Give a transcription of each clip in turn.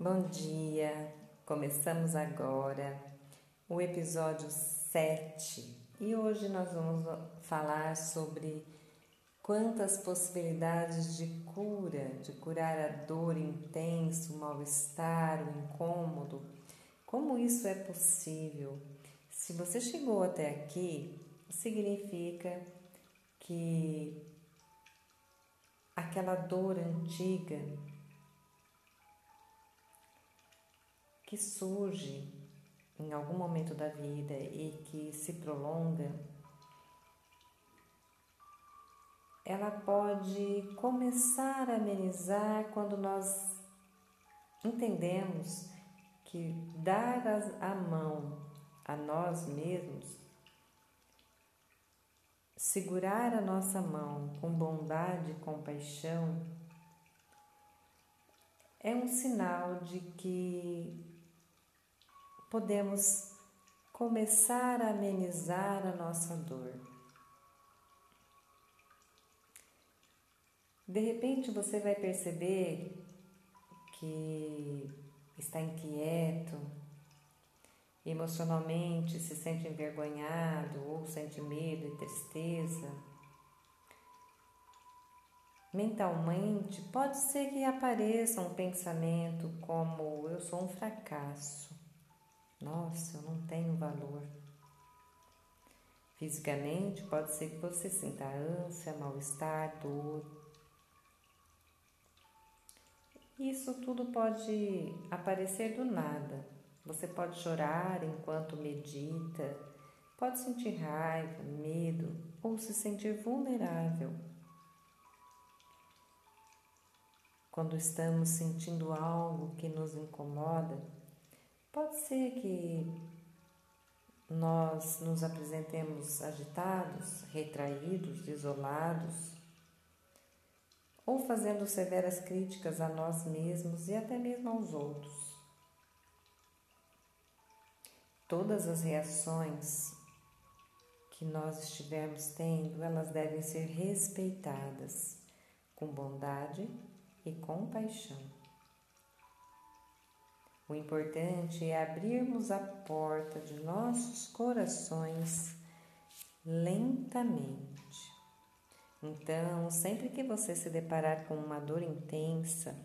Bom dia, começamos agora o episódio 7 e hoje nós vamos falar sobre quantas possibilidades de cura, de curar a dor intensa, o mal-estar, o incômodo, como isso é possível. Se você chegou até aqui, significa que aquela dor antiga que surge em algum momento da vida e que se prolonga, ela pode começar a amenizar quando nós entendemos que dar a mão a nós mesmos, segurar a nossa mão com bondade e compaixão, é um sinal de que podemos começar a amenizar a nossa dor. De repente você vai perceber que está inquieto, emocionalmente se sente envergonhado ou sente medo e tristeza. Mentalmente, pode ser que apareça um pensamento como eu sou um fracasso. Nossa, eu não tenho valor. Fisicamente, pode ser que você sinta ânsia, mal-estar, dor. Isso tudo pode aparecer do nada. Você pode chorar enquanto medita, pode sentir raiva, medo ou se sentir vulnerável. Quando estamos sentindo algo que nos incomoda, Pode ser que nós nos apresentemos agitados, retraídos, isolados, ou fazendo severas críticas a nós mesmos e até mesmo aos outros. Todas as reações que nós estivermos tendo, elas devem ser respeitadas com bondade e compaixão. O importante é abrirmos a porta de nossos corações lentamente. Então, sempre que você se deparar com uma dor intensa,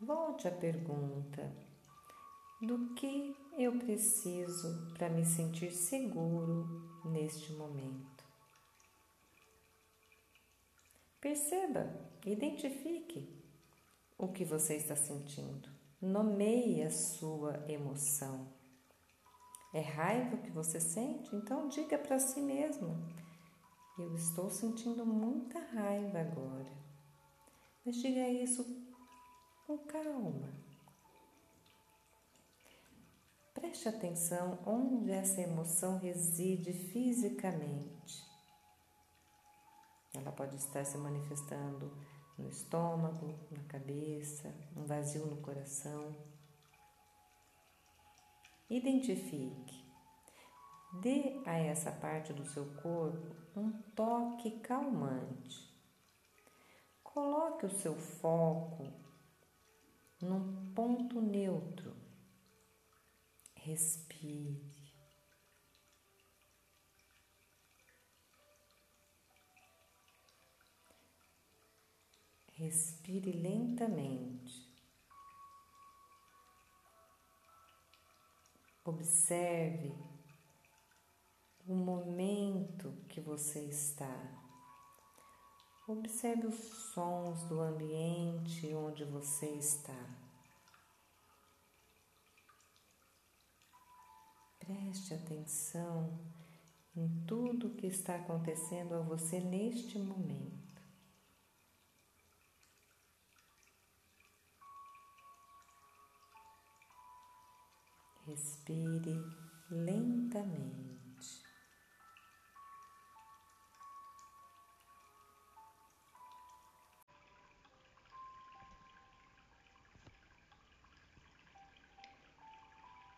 volte à pergunta: do que eu preciso para me sentir seguro neste momento? Perceba, identifique o que você está sentindo. Nomeie a sua emoção. É raiva que você sente? Então diga para si mesmo: Eu estou sentindo muita raiva agora. Mas diga isso com calma. Preste atenção onde essa emoção reside fisicamente. Ela pode estar se manifestando no estômago, na cabeça, um vazio no coração. Identifique. Dê a essa parte do seu corpo um toque calmante. Coloque o seu foco num ponto neutro. Respire. Respire lentamente. Observe o momento que você está. Observe os sons do ambiente onde você está. Preste atenção em tudo que está acontecendo a você neste momento. Respire lentamente.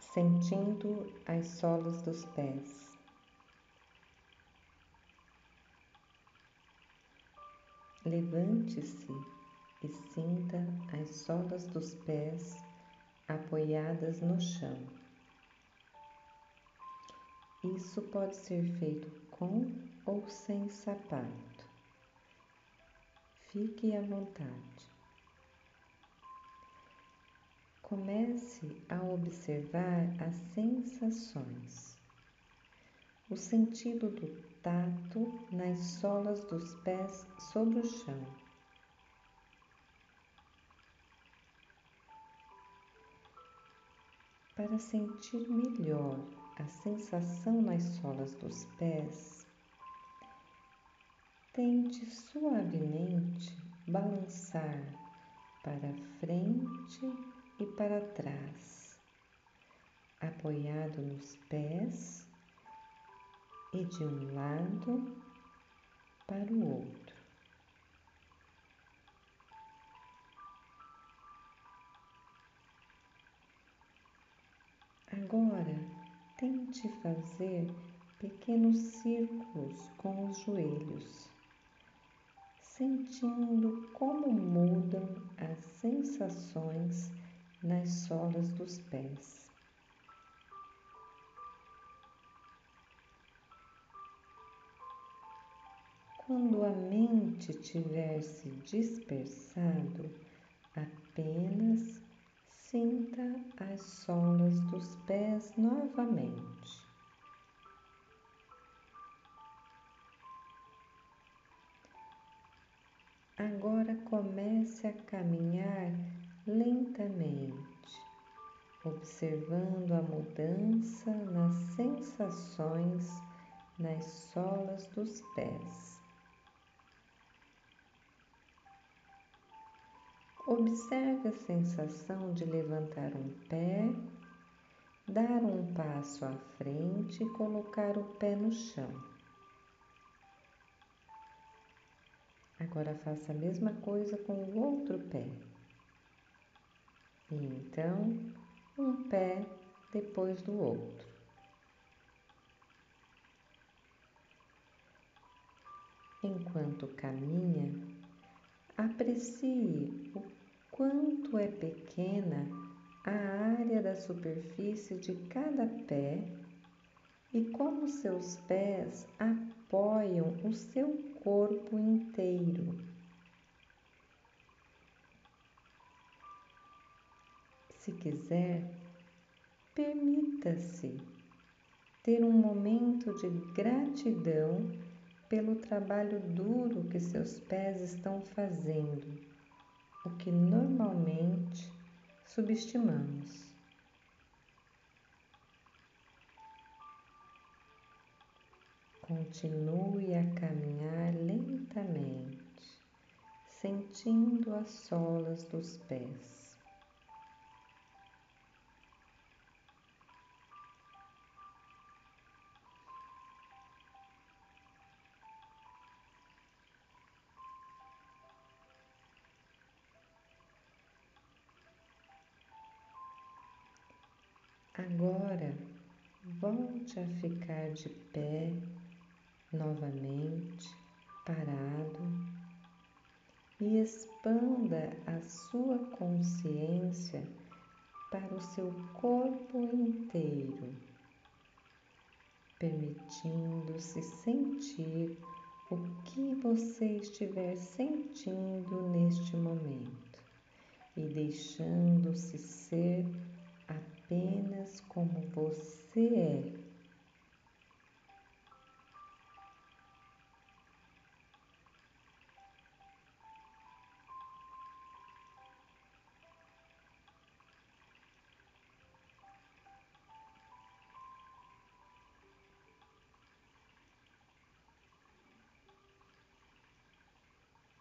Sentindo as solas dos pés. Levante-se e sinta as as solas dos pés apoiadas no chão. Isso pode ser feito com ou sem sapato. Fique à vontade. Comece a observar as sensações. O sentido do tato nas solas dos pés sobre o chão. Para sentir melhor a sensação nas solas dos pés, tente suavemente balançar para frente e para trás, apoiado nos pés e de um lado para o outro. Agora, tente fazer pequenos círculos com os joelhos, sentindo como mudam as sensações nas solas dos pés. Quando a mente tiver se dispersado, apenas Sinta as solas dos pés novamente. Agora comece a caminhar lentamente, observando a mudança nas sensações nas solas dos pés. Observe a sensação de levantar um pé, dar um passo à frente e colocar o pé no chão. Agora faça a mesma coisa com o outro pé. E então, um pé depois do outro. Enquanto caminha, aprecie o quanto é pequena a área da superfície de cada pé e como seus pés apoiam o seu corpo inteiro. Se quiser, permita-se ter um momento de gratidão pelo trabalho duro que seus pés estão fazendo o que normalmente subestimamos. Continue a caminhar lentamente, sentindo as solas dos pés. Agora volte a ficar de pé novamente, parado, e expanda a sua consciência para o seu corpo inteiro, permitindo-se sentir o que você estiver sentindo neste momento e deixando-se ser apenas como você é.